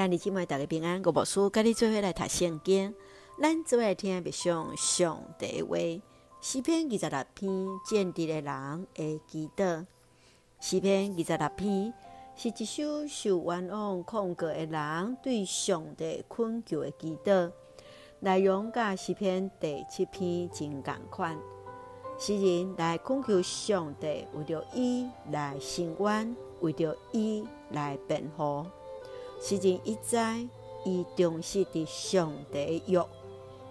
兄弟姊妹大家平安，我无事，跟你做伙来读圣经。咱做来听别上上帝话，诗篇二十六篇，战敌的人的祈祷。诗篇二十六篇是一首受冤枉控告的人对上帝恳求的祈祷。内容甲诗篇第七篇真共款，诗人来恳求上帝为着伊来伸冤，为着伊来辩护。诗人一再伊重视的上帝约，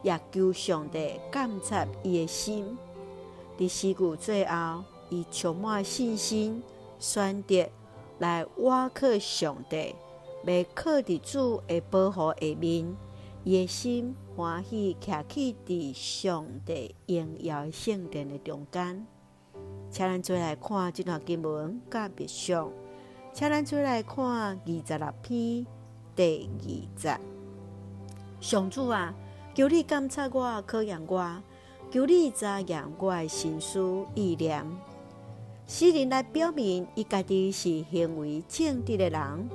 也求上帝监察伊的心。伫诗句最后，伊充满信心，选择来倚靠上帝，要靠伫主的保护下面，伊的心欢喜，徛起伫上帝荣耀圣殿的中间。请咱做来看这段经文，甲别上。请咱做来看二十六篇第二节。上主啊，求你监察我，考验我，求你查验我的心思意念。诗人来表明，伊家己是行为正直的人，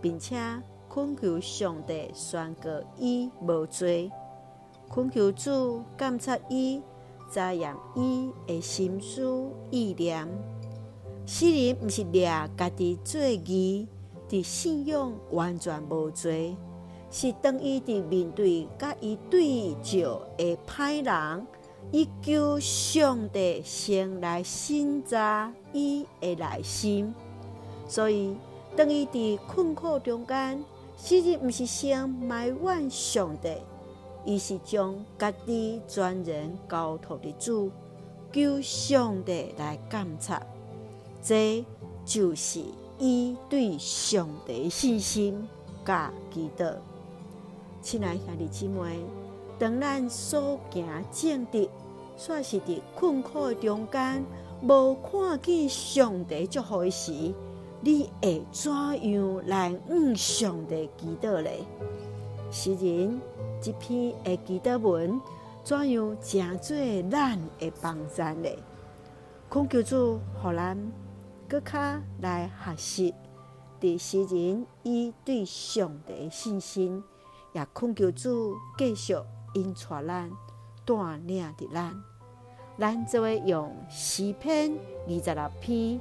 并且恳求上帝宣告伊无罪，恳求主监察伊，查验伊的心思意念。诗人毋是掠家己做义，伫信仰完全无罪，是当伊伫面对甲伊对照的歹人，伊求上帝先来审查伊的内心。所以，当伊伫困苦中间，诗人毋是先埋怨上帝，伊是将家己全然交托伫主，求上帝来监察。这就是伊对上帝信心甲祈祷。亲爱兄弟姊妹，当咱所行正直，煞是伫困苦中间，无看见上帝祝福时，你会怎样来向上帝祈祷呢？诗人这篇的祈祷文，怎样成做咱的帮赞呢？恳求主，互咱。阁较来学习，伫诗人伊对上帝的信心，也恳求主继续引带咱，带领着咱。咱就会用诗篇二十六篇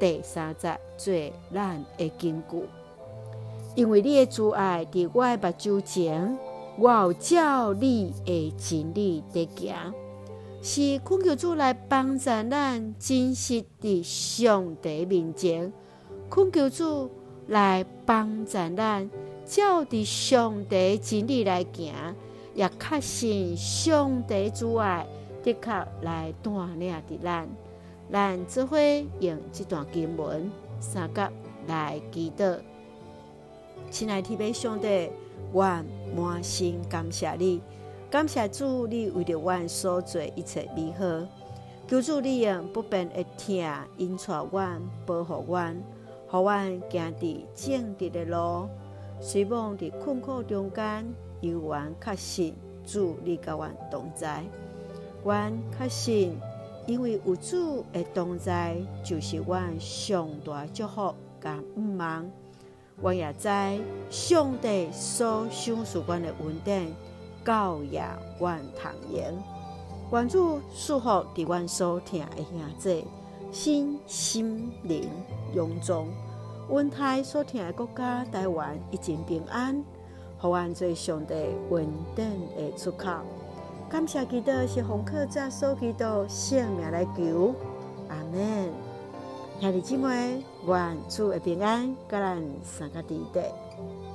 第三节做咱的根据，因为你的阻碍伫我的目睭前，我有照你的真理伫行。是恳求主来帮助咱，真实伫上帝面前，恳求主来帮助咱，照伫上帝真理来行，也确信上帝主爱的确来带领着咱。咱只会用这段经文三甲来祈祷，亲爱的天父上帝，我满心感谢你。感谢主，你为着阮所做一切美好。求主你用不变的疼引带阮，保护阮，互阮行伫正直的路。希望伫困苦中间，犹原确信主你甲阮同在。阮确信，因为有主的同在，就是阮上大祝福甲盼望。阮也知上帝所赏赐阮的稳定。教养阮童言，愿主赐福伫阮所听的兄弟，心心灵永壮。阮台所听的国家台湾一尽平安，互阮做上帝稳定的出口。感谢基督是奉靠主所基督圣名来求，阿门。兄弟姊妹，愿主的平安，甲咱三个弟弟，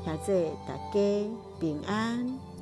兄姊大家平安。